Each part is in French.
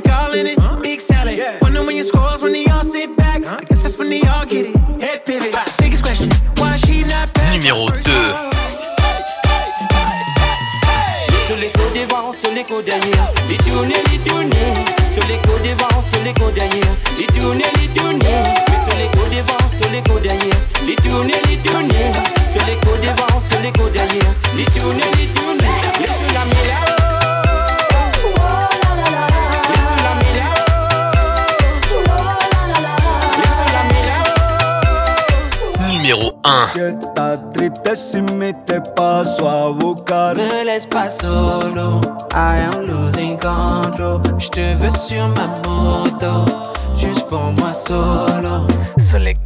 Calling it. Big salad. Wonder when your scores when they all sit back. I guess that's when they all get it. Head pivot. Biggest question, why she not back? Numéro 2. Sur les côtes devant, sur les côtes derrière. Les. Sur les côtes devant, sur les côtes derrière. Les tourner, triste si me te paso a buscar. Me laisse pas solo, I am losing control. Je te veux sur ma moto, juste pour moi solo. Les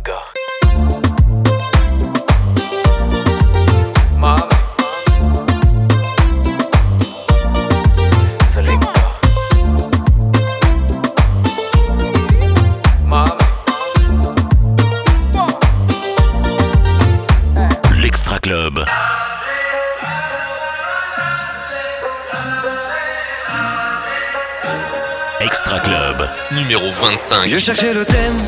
Extra Club. Numéro 25. Je cherchais le thème,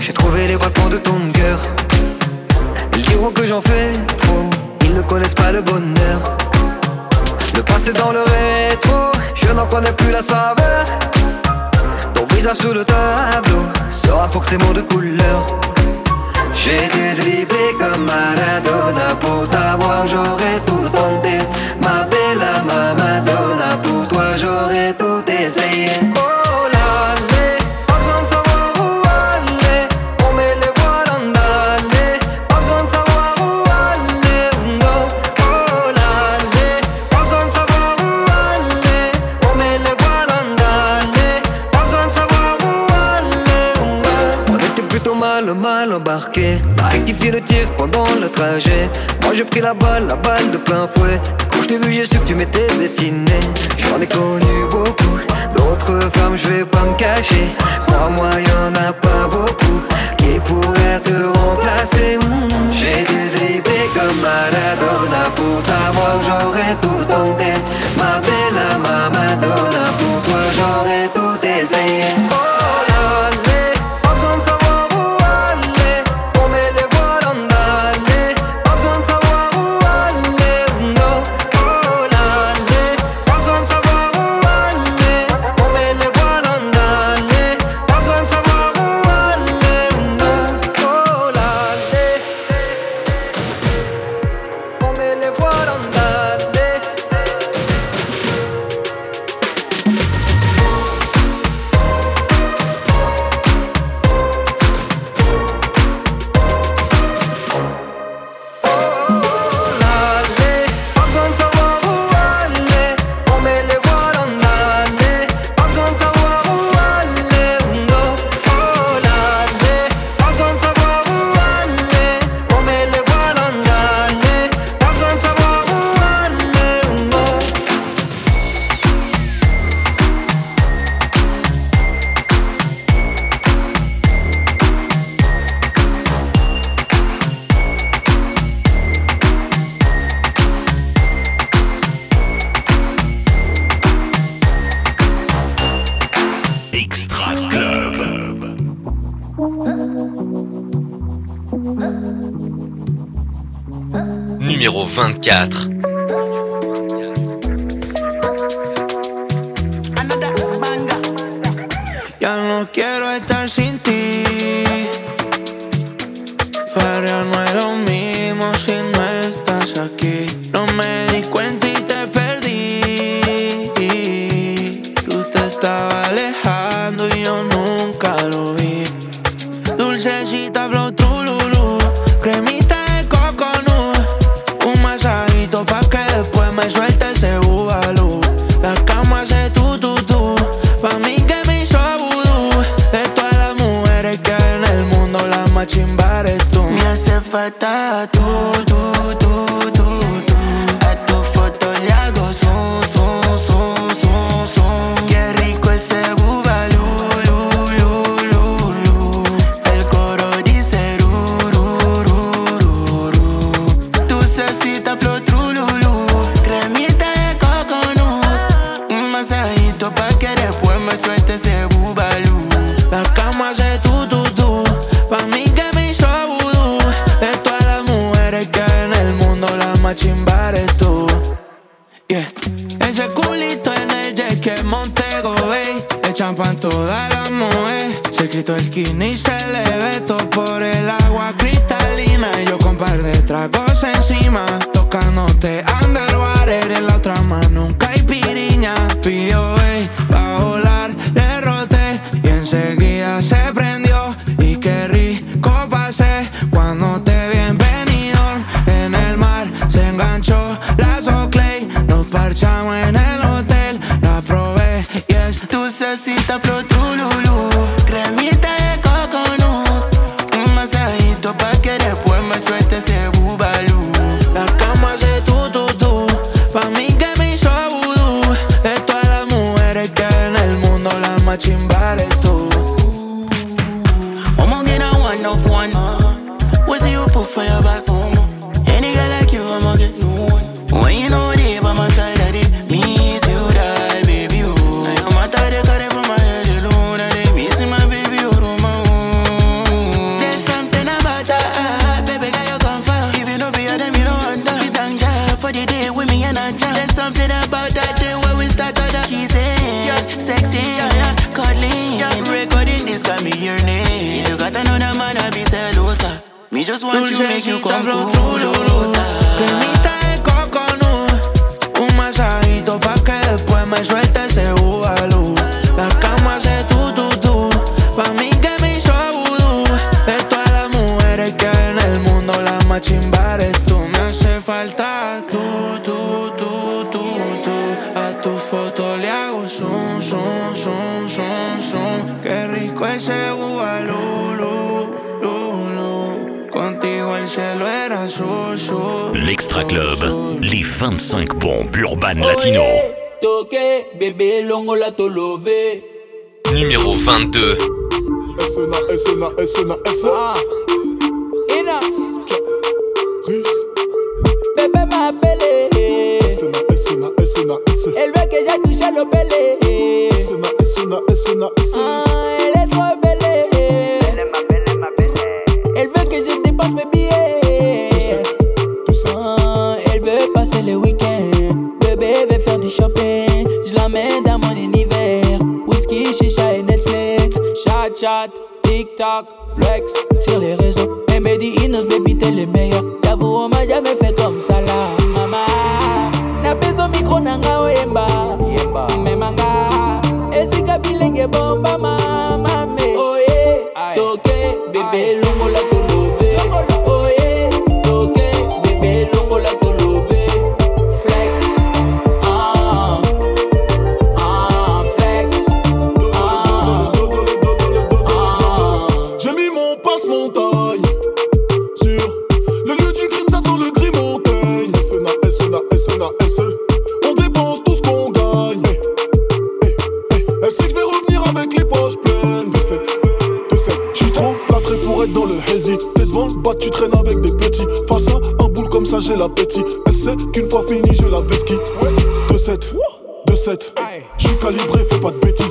j'ai trouvé les battements de ton cœur. Ils diront que j'en fais trop, ils ne connaissent pas le bonheur. Le passé dans le rétro, je n'en connais plus la saveur. Ton visage sur le tableau sera forcément de couleur. J'ai dédriblé comme Maradona pour t'avoir, j'aurais tout tenté. Ma bella ma Madonna, pour toi j'aurais tout essayé. A rectifié le tir pendant le trajet. Moi j'ai pris la balle, la balle de plein fouet. Quand je t'ai vu, j'ai su que tu m'étais destiné. J'en ai connu beaucoup. D'autres femmes, je vais pas me cacher. Crois-moi, y'en a pas beaucoup qui pourraient te remplacer. Mm. J'ai dû dribbler comme Maradona pour t'avoir, j'aurais tout tenté. Ma bella, ma Madonna, pour toi, j'aurais tout essayé. 24. Club, les 25 bombes urbaines latino. Numéro 22. Ah. Bébé m'a appelé. Elle veut que j'aille toucher le pelé. 7, 2-7. Je suis calibré, fais pas de bêtises.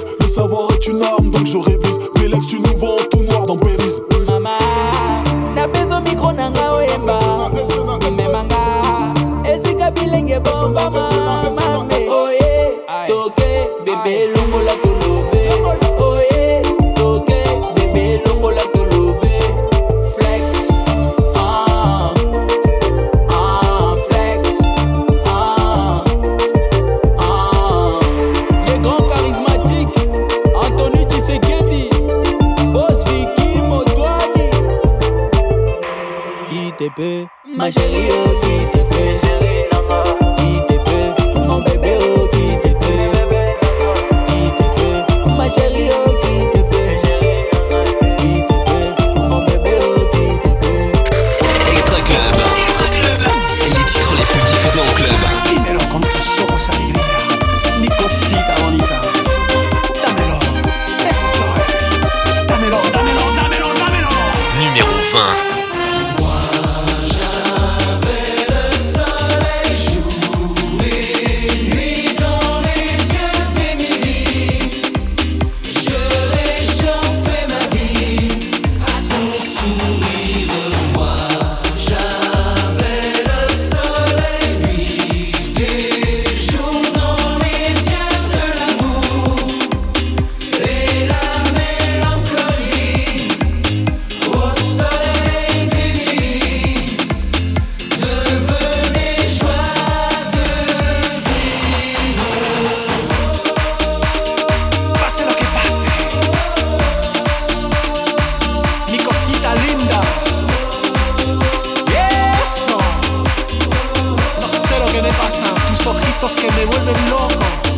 que me vuelven loco.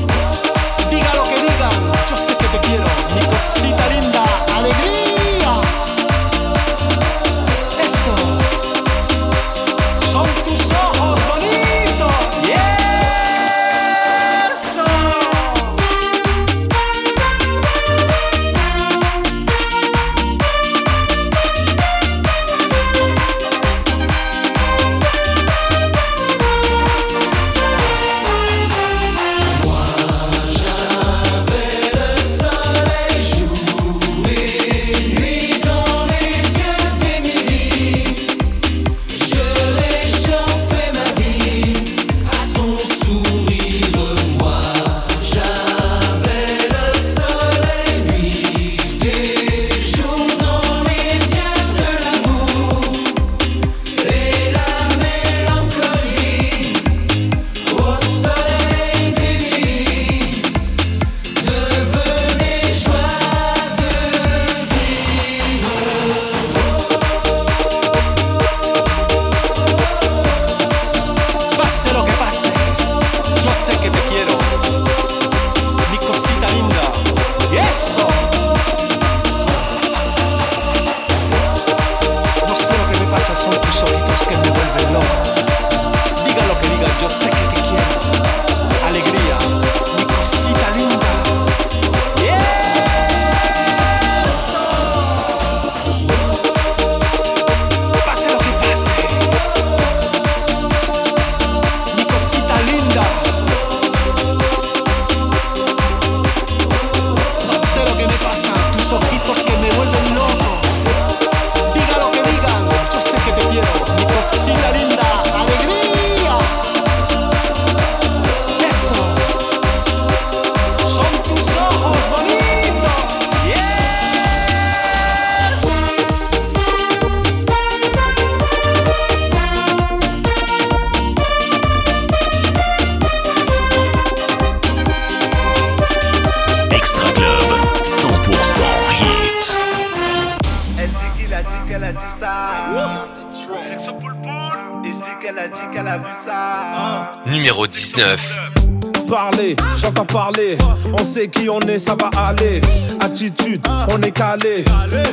parler, j'entends parler. On sait qui on est, ça va aller. Attitude, on est calé.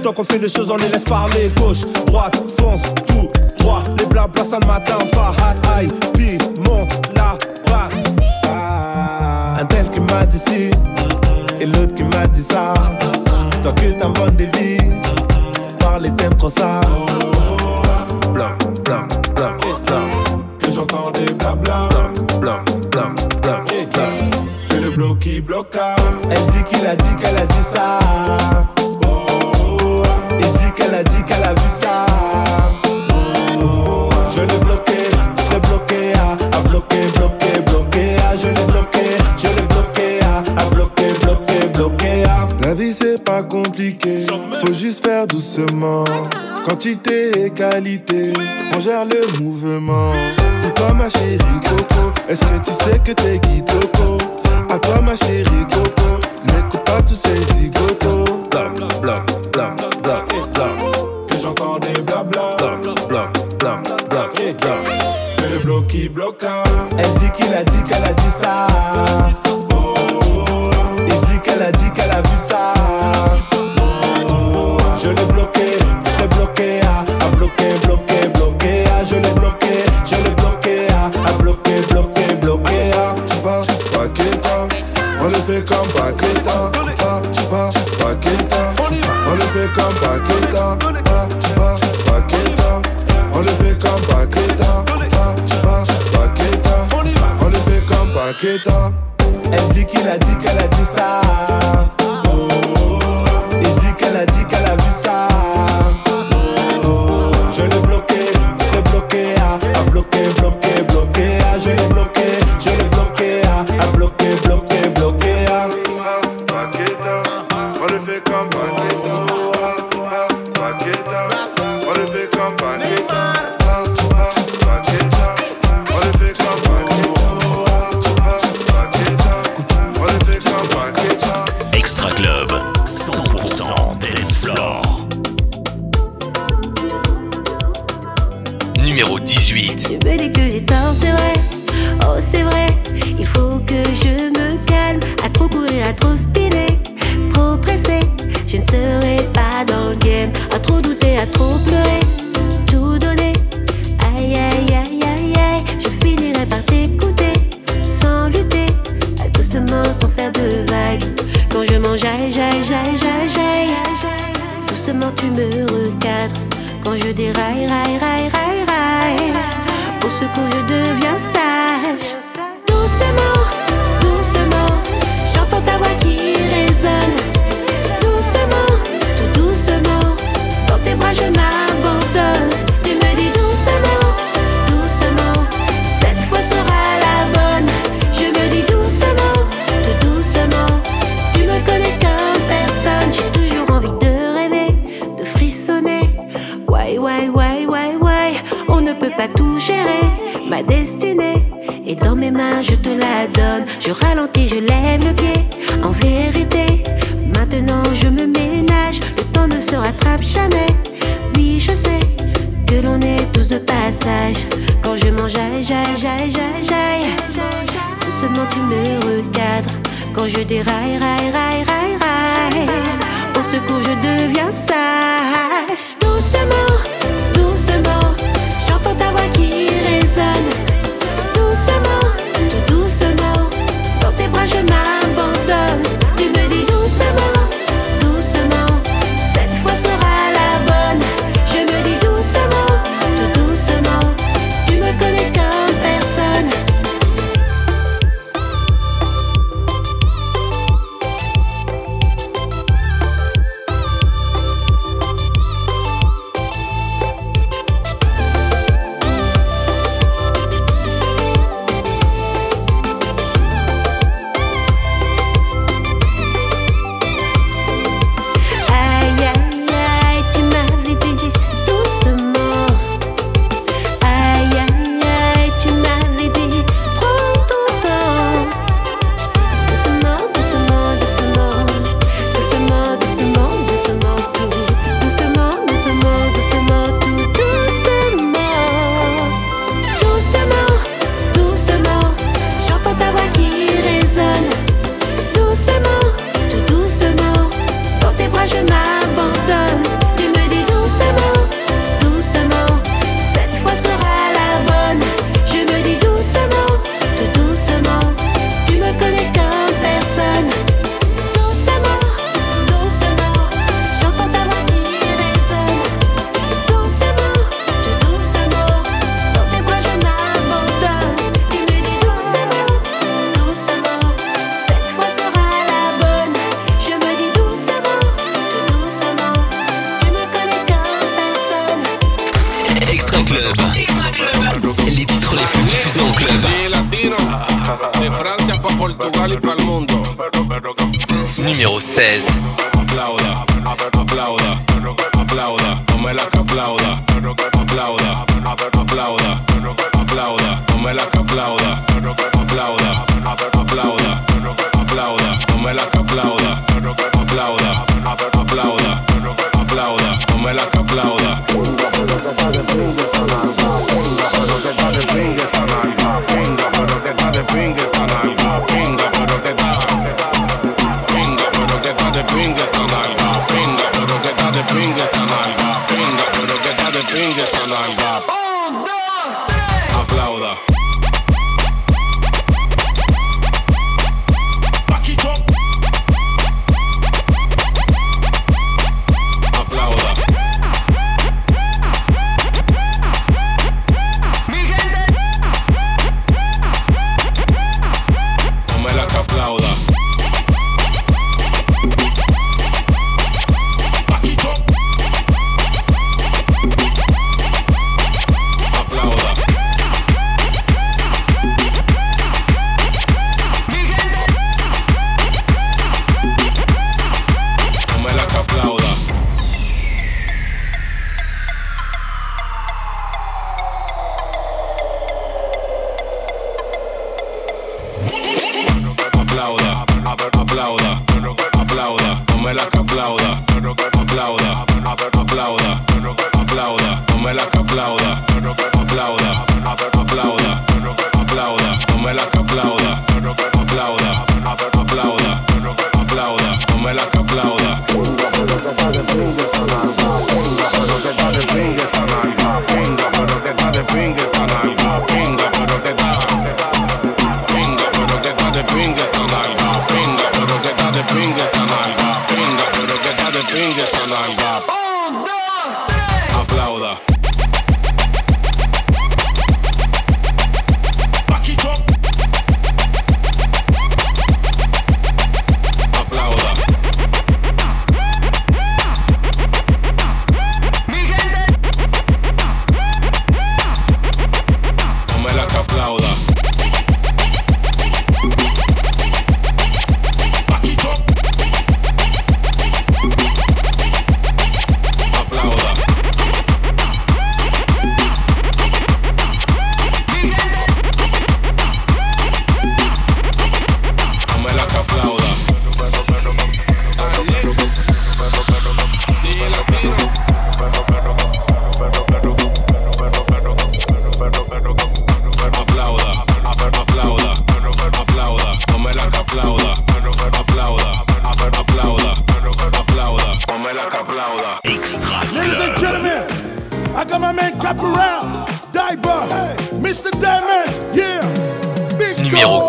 Tant qu'on fait les choses, on les laisse parler. Gauche, droite, fonce, on gère le mouvement. Et toi ma chérie Coco, est-ce que tu sais que t'es qui Coco À toi ma chérie Coco, n'écoute pas tous ces zigotos. Blam, blam, blam, blam, blam. Que j'entends des blabla. Blam, blam, blam, blam, blam. Fais le bloc qui bloque. Elle dit qu'il a dit qu'elle a dit ça.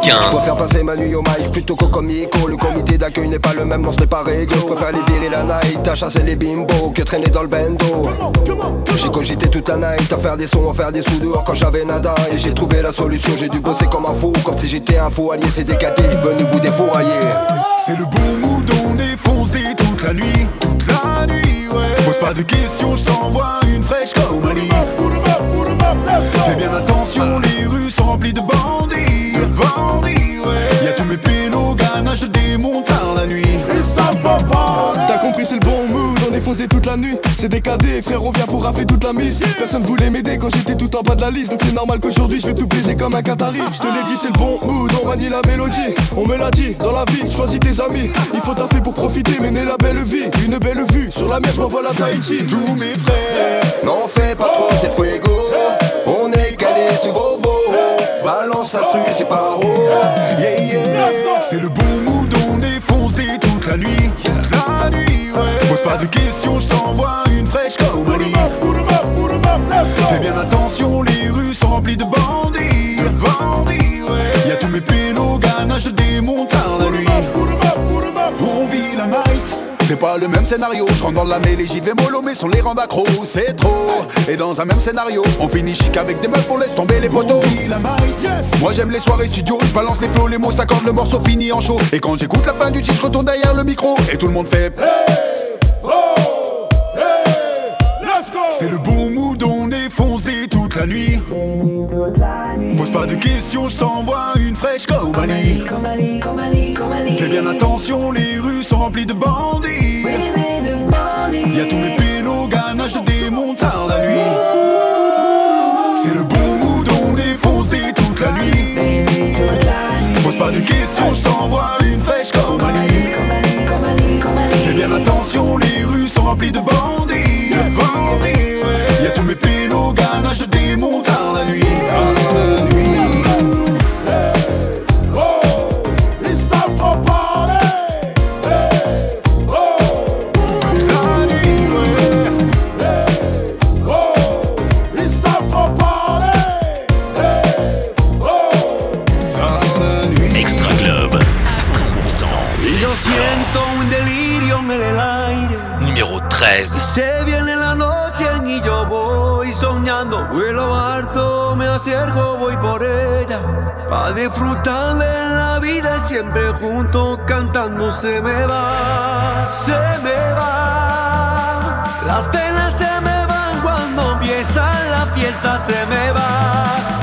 15. Je préfère passer ma nuit au mic plutôt qu'au comico Le comité d'accueil n'est pas le même, non ce n'est pas réglo Je préfère les virer la night, à chasser les bimbos Que traîner dans le bendo J'ai cogité toute la night, à faire des sons, à faire des sous dehors quand j'avais nada Et j'ai trouvé la solution, j'ai dû bosser comme un fou Comme si j'étais un fou allié, c'est décadé, venu vous défourailler C'est le bon mood, on est foncé toute la nuit, toute la nuit, ouais. Pose pas de questions, je t'envoie une fraîche comme. Fais bien attention, les rues sont remplies de bandits, ouais. Y'a tous mes pélos, ganache de démons tard la nuit. Et ça va pas. T'as compris, c'est le bon mood, on est foncé toute la nuit. C'est décadé, frère, on vient pour rafler toute la mise. Personne voulait m'aider quand j'étais tout en bas de la liste. Donc c'est normal qu'aujourd'hui je vais tout baiser comme un Qatari. Je te l'ai dit, c'est le bon mood, on manie la mélodie. On me l'a dit, dans la vie, choisis tes amis. Il faut taffer pour profiter, mener la belle vie. Une belle vue, sur la mer, je m'envole à Tahiti. Tous mes frères, N'en fais pas trop, c'est fuego On est calé sur vos Balance la truc, c'est pas haut yeah, yeah. C'est le bon mood, on est foncé toute la nuit, toute la nuit, ouais. Pose pas de questions, je t'envoie une fraîche comme Mali. Fais bien attention, les rues sont remplies de bandits, bandits, ouais. Y'a tous mes pélos, pas le même scénario, je rentre dans la mêlée, j'y vais mollo, mais sans les rendre accro, c'est trop. Et dans un même scénario, on finit chic avec des meufs, on laisse tomber les poteaux. Moi j'aime les soirées studio, je balance les flots, les mots s'accordent, le morceau finit en chaud. Et quand j'écoute la fin du titre, je retourne derrière le micro, et tout le monde fait. Pose pas de questions, je t'envoie une fraîche comme Ali. Fais bien attention, les rues sont remplies de bandits. Y'a tous mes pélos, ganache de démons, tard la nuit. C'est le bon mood, on défonce des toute la nuit. Pose pas de questions, je t'envoie une fraîche comme Ali. Fais bien attention, les rues sont remplies de bandits. De bandits, ouais. Y'a tous mes pélos, ganache de démons, tard la nuit. Pa' disfrutar de la vida siempre juntos cantando se me va, se me va. Las penas se me van cuando empieza la fiesta, se me va,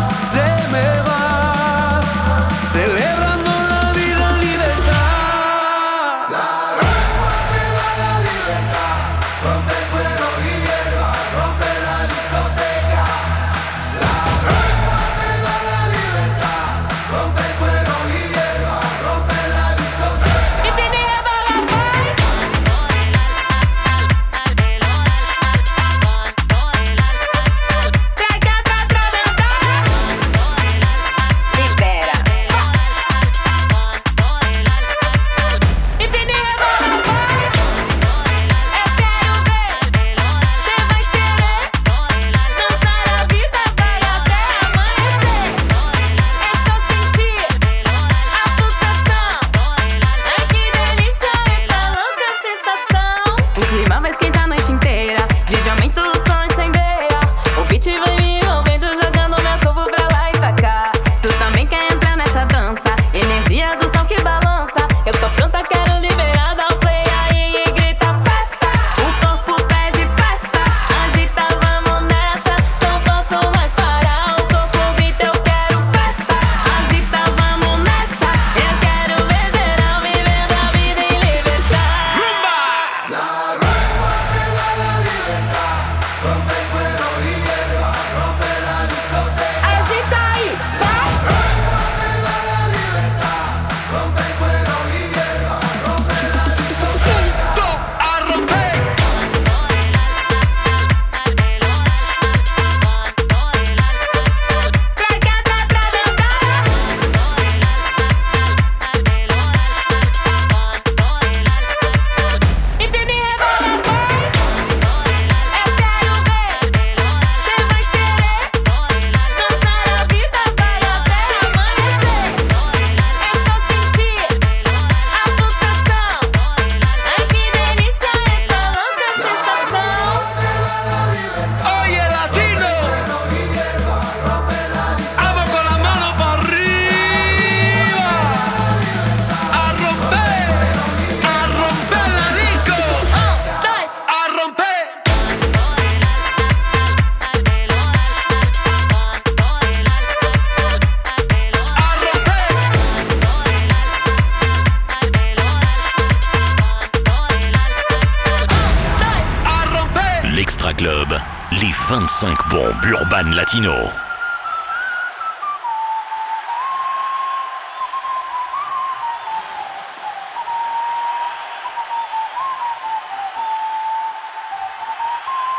25 bombes urbaines latino.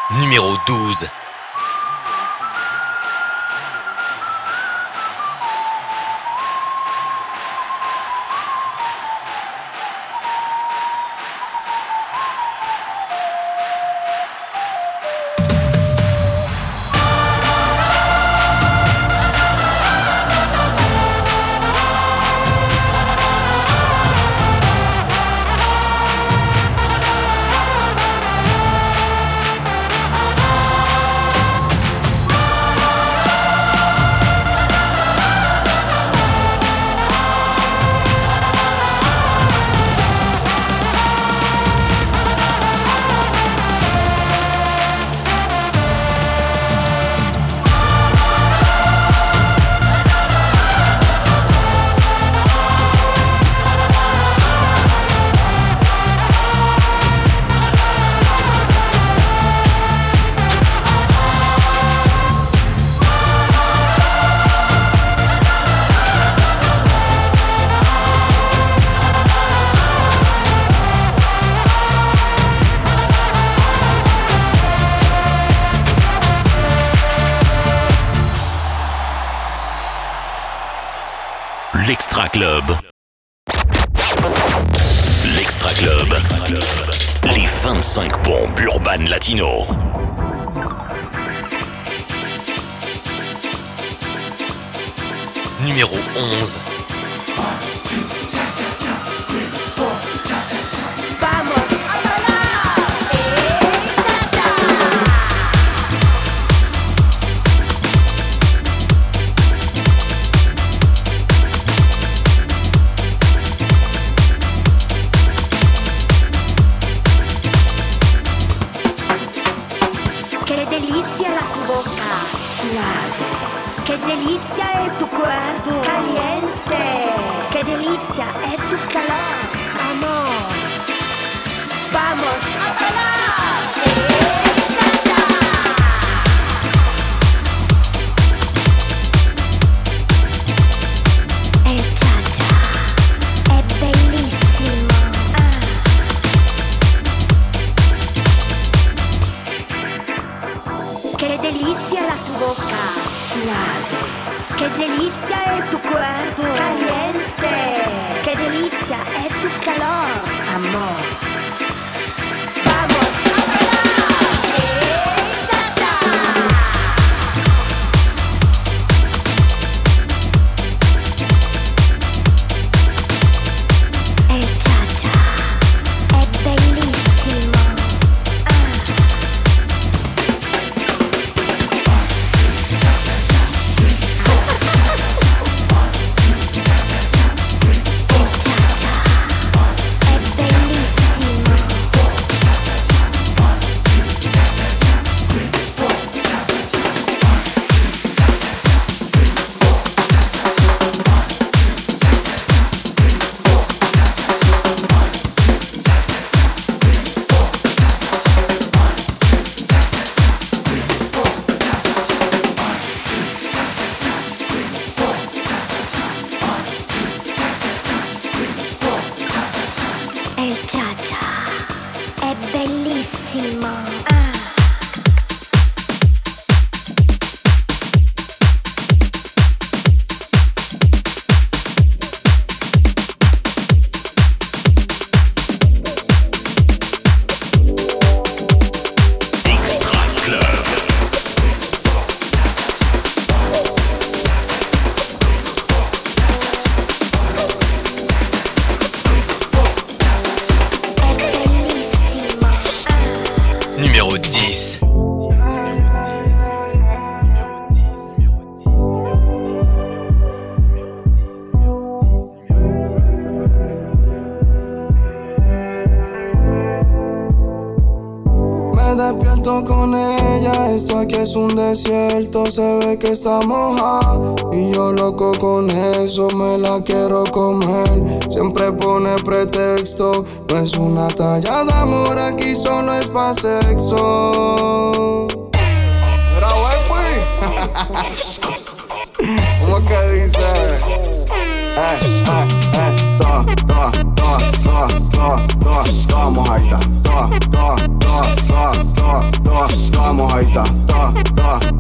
Numéro 12. L'Extra Club. L'Extra Club. Les 25 bombes urbaines latino. Numéro 11. Desierto, se ve que está mojada Y yo loco con eso, me la quiero comer Siempre pone pretexto, no es una talla de amor, aquí solo es pa' sexo wey, ¿Cómo que dice? Eh, eh, eh, toa, toa, toa, toa, toa, toa, toa mojadita, toa, toa, toa, toa, toa, toa, toa mojadita, toa, toa,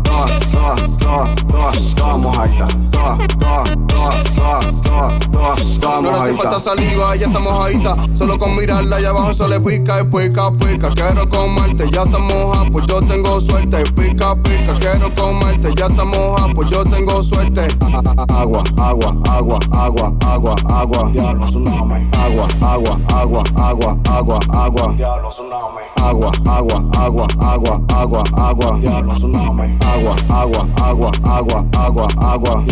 Tää, tää, tää mun haita. Tää, tää, Saliva, ya está mojadita, solo con mirarla allá abajo se le pica y pica, pica, quiero comerte, ya está moja, pues yo tengo suerte, pica, pica, quiero comerte, ya está moja, pues yo tengo suerte, agua, agua, agua, agua, agua, agua, diablo tsunami, agua, agua, agua, agua, agua, agua, diablo tsunami, agua, agua, agua, agua, agua, agua, diablo tsunami, agua, agua, agua, agua, agua, agua.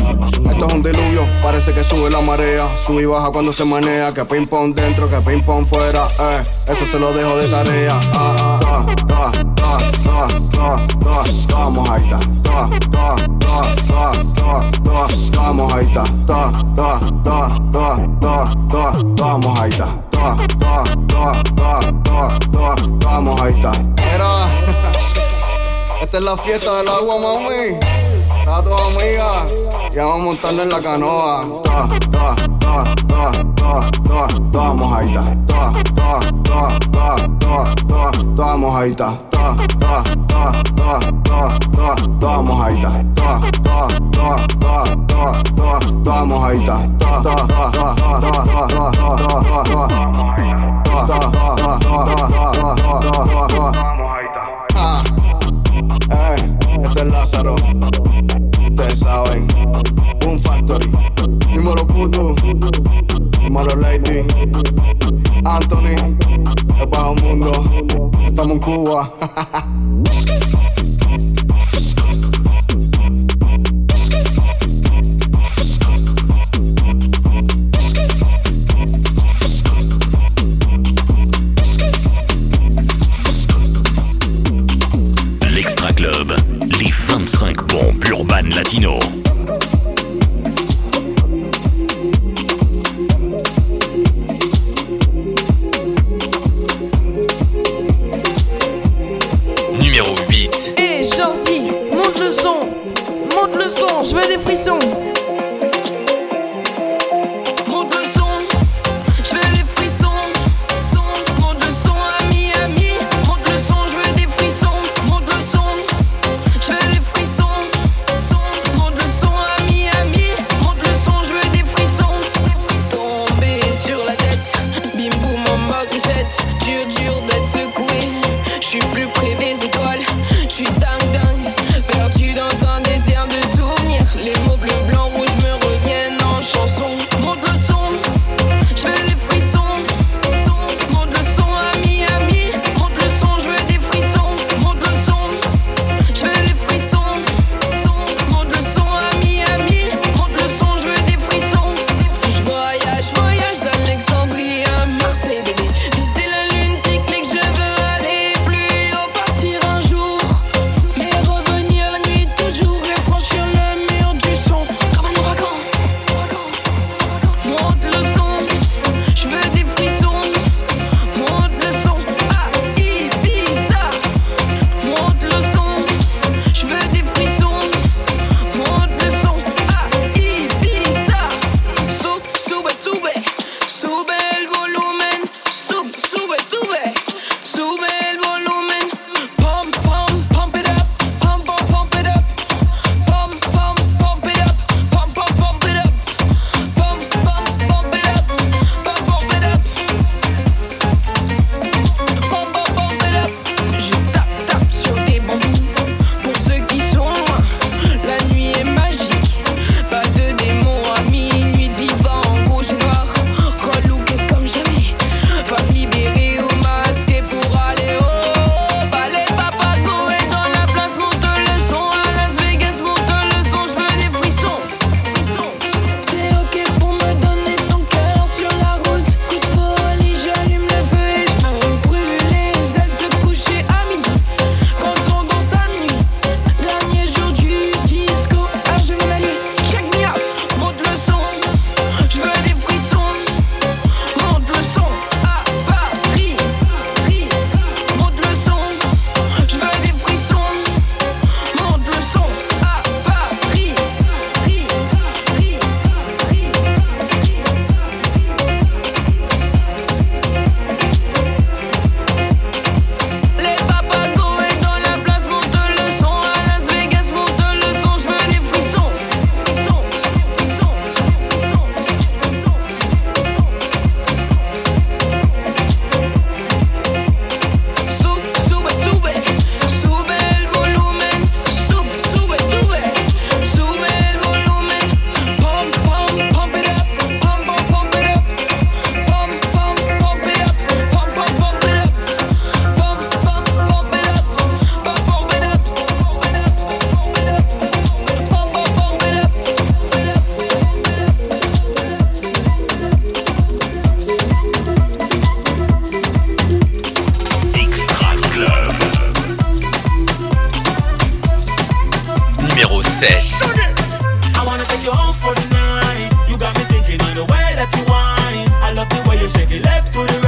Esto es un diluvio, parece que sube la marea, sube y baja cuando se que ping pong dentro, que ping pong fuera, eh. Eso se lo dejo de tarea. Vamos ahí está. Vamos ahí está. Vamos ahí está. Vamos ahí está. Era. Esta es la fiesta del agua, mami. A tu amiga y vamos a montarnos en la canoa. Toa, toa, toa, toa, toa, toa, este es Lázaro. Ustedes saben, Boom Factory, mismo los putos, mismo los lady, Anthony, el bajo mundo, estamos en Cuba. Club. 25 bombes urbaines latino. said. I wanna take you home for the night. You got me thinking the way that you whine. I love the way you shake it left to the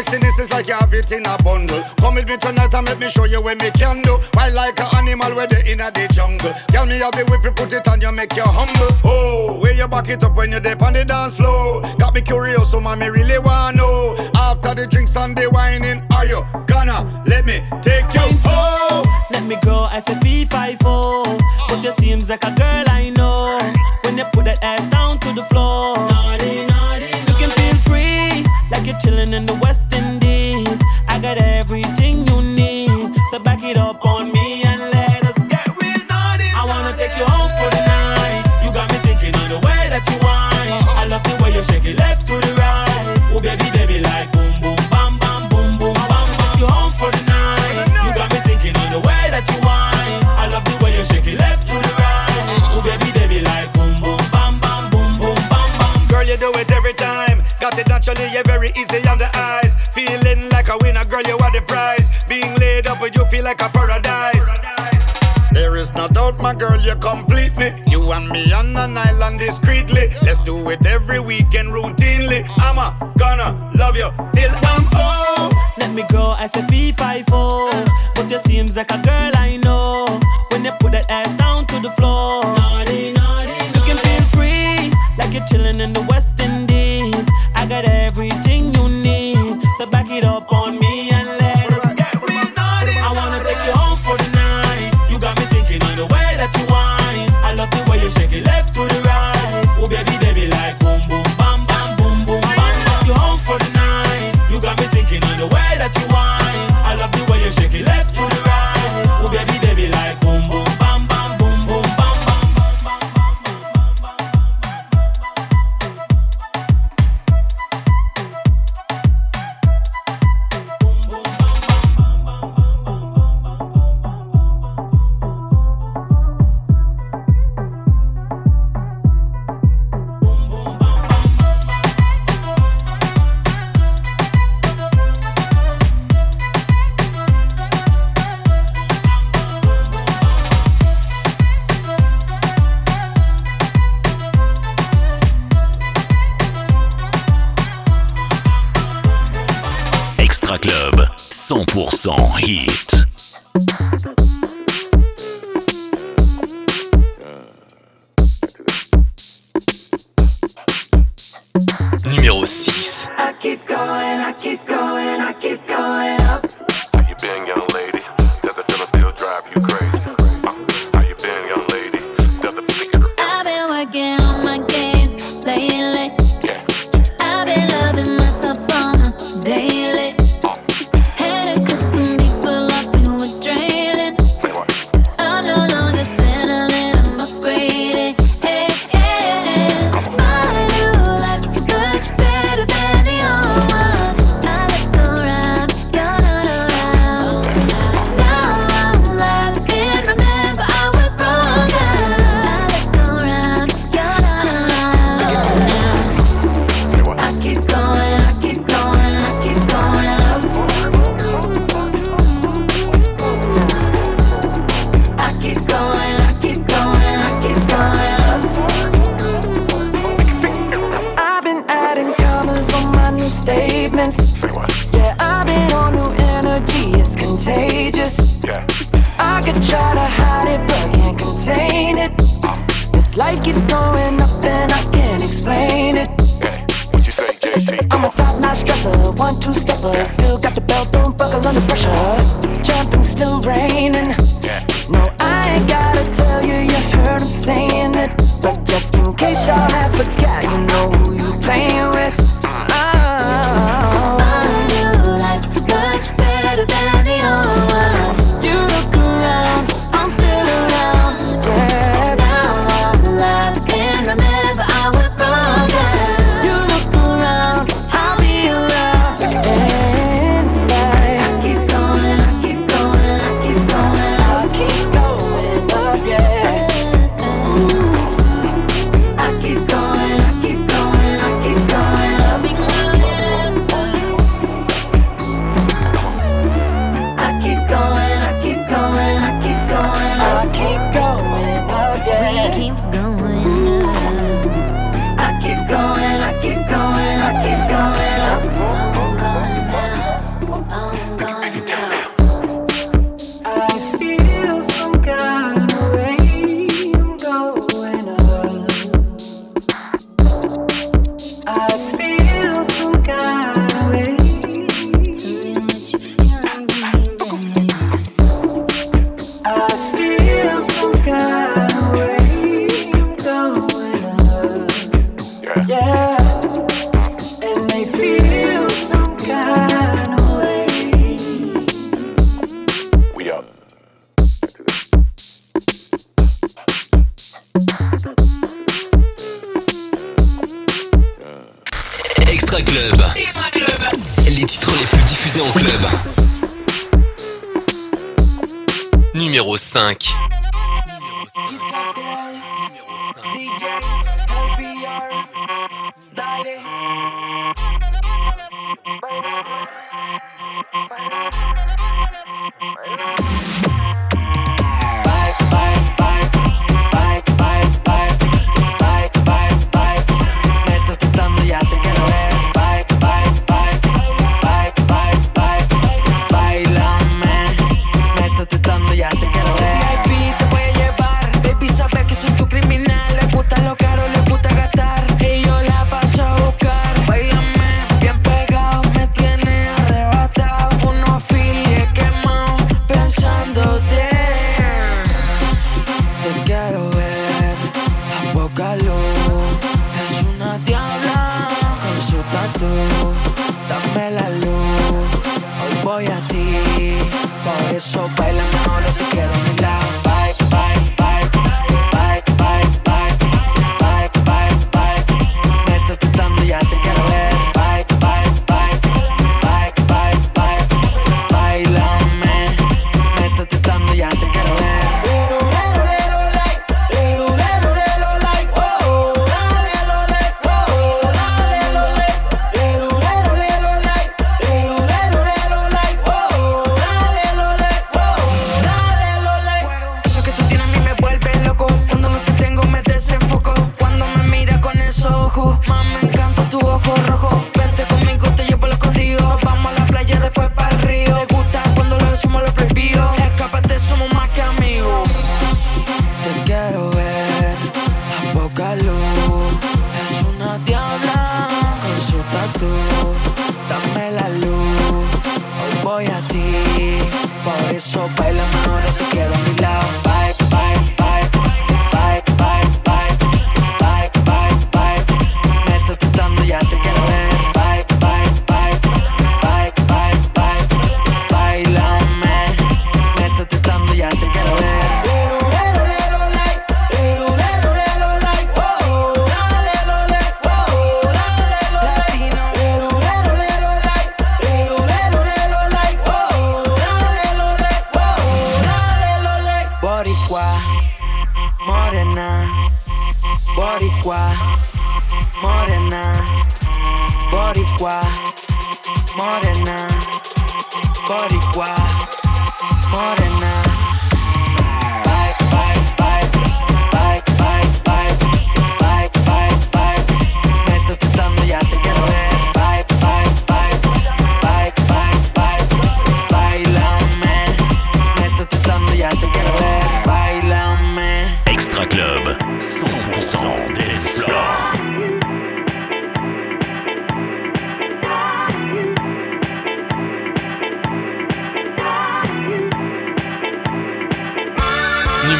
sexiness is like you have it in a bundle. Come with me tonight and let me show you where me can do. Wild like an animal where they in the jungle. Tell me how the whip you put it on you make you humble. Oh, where you back it up when you dip on the dance floor. Got me curious, so man, me really wanna know. After the drinks and the whining, are you gonna let me take you home? Oh. Let me grow as a V54, But you seems like a girl I know. When you put that ass down to the floor. Naughty, Chillin' in the West Indies. I got everything Sexually, you're very easy on the eyes. Feeling like a winner, girl, you are the prize. Being laid up with you feel like a paradise. There is no doubt, my girl, you complete me. You and me on an island discreetly. Let's do it every weekend routinely. I'm a gonna love you till I'm. Let me grow as a V5 But you seems like a girl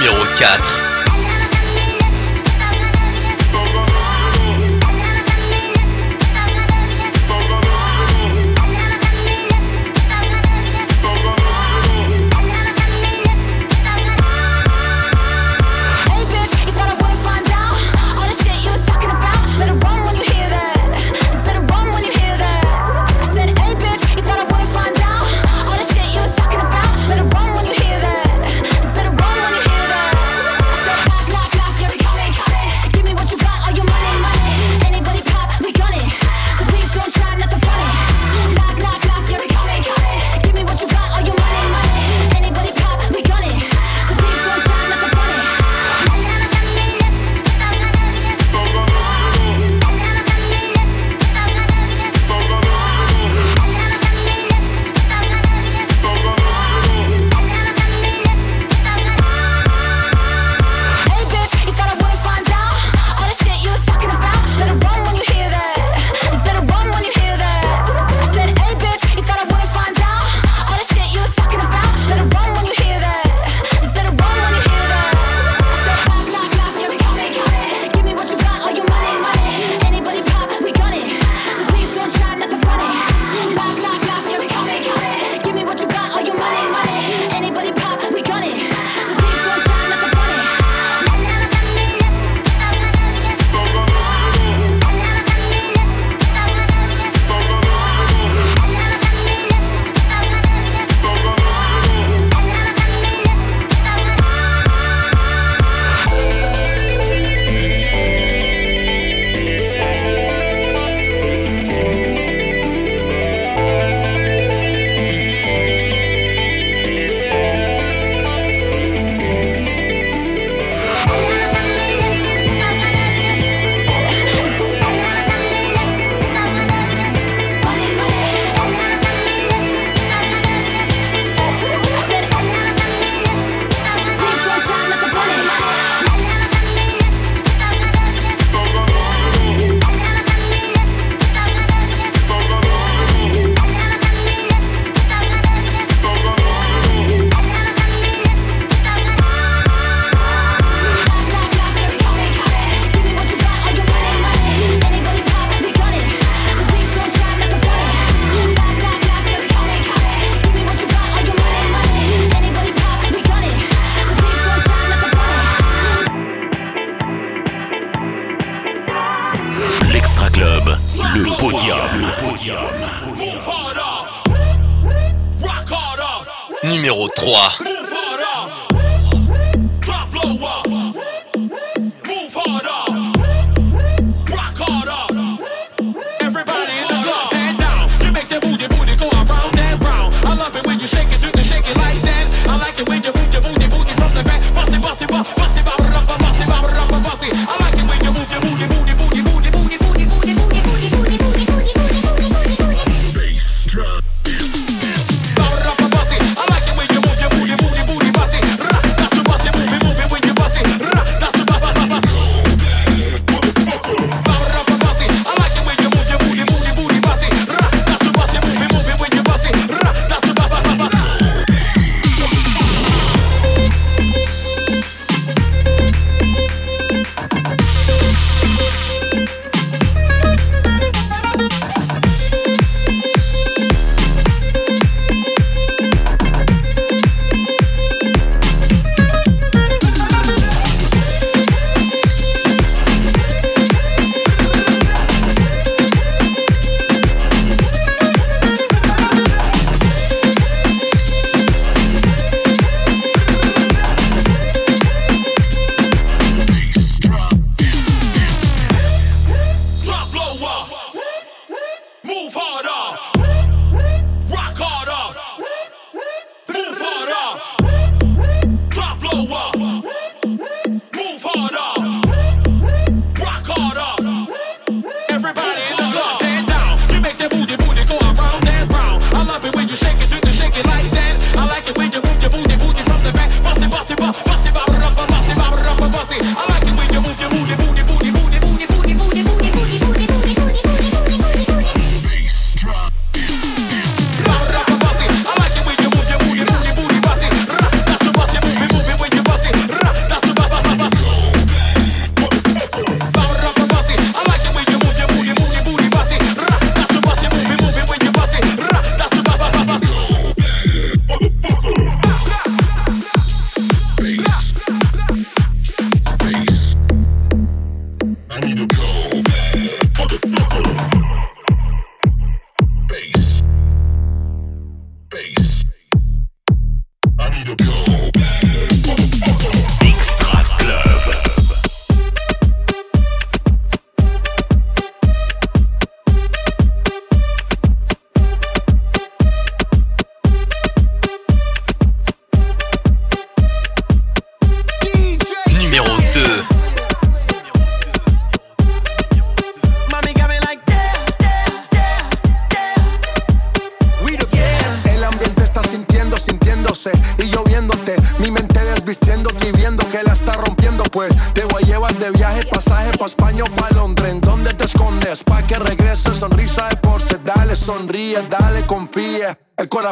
Numéro 4.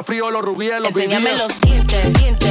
Frío, los rubíes, los Enséñame los dientes,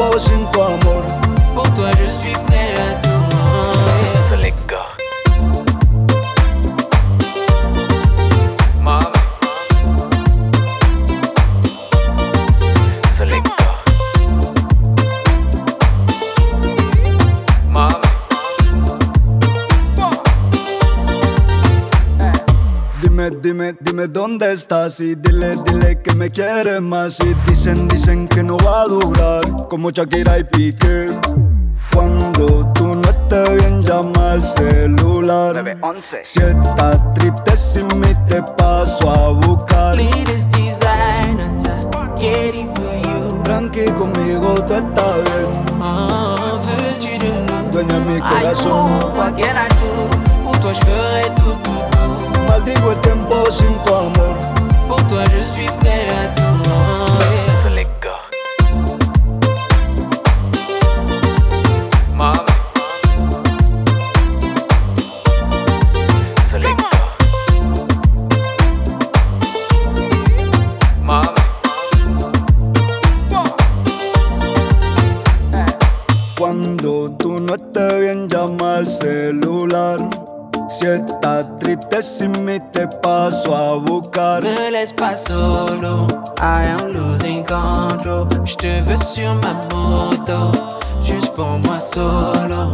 Amor. Pour toi, je suis prêt à tout. C'est Dime, dime, dónde estás y dile, dile que me quieres más y dicen, dicen que no va a durar como Shakira y Piqué. Cuando tú no estés bien llama al celular. Si estás triste sin mí te paso a buscar. Latest designer, get it for you. Tranqui conmigo tú estás bien. Nous? Dueña de mi I corazón. know, what can I do? Pour toi, je ferai. Maldigo el tiempo sin tu amor. Pour toi, je suis prêt à tout. Si estás triste sin mí te paso a buscar. Me laisse pas solo, I am losing control. Je te veux sur ma moto, juste pour moi solo.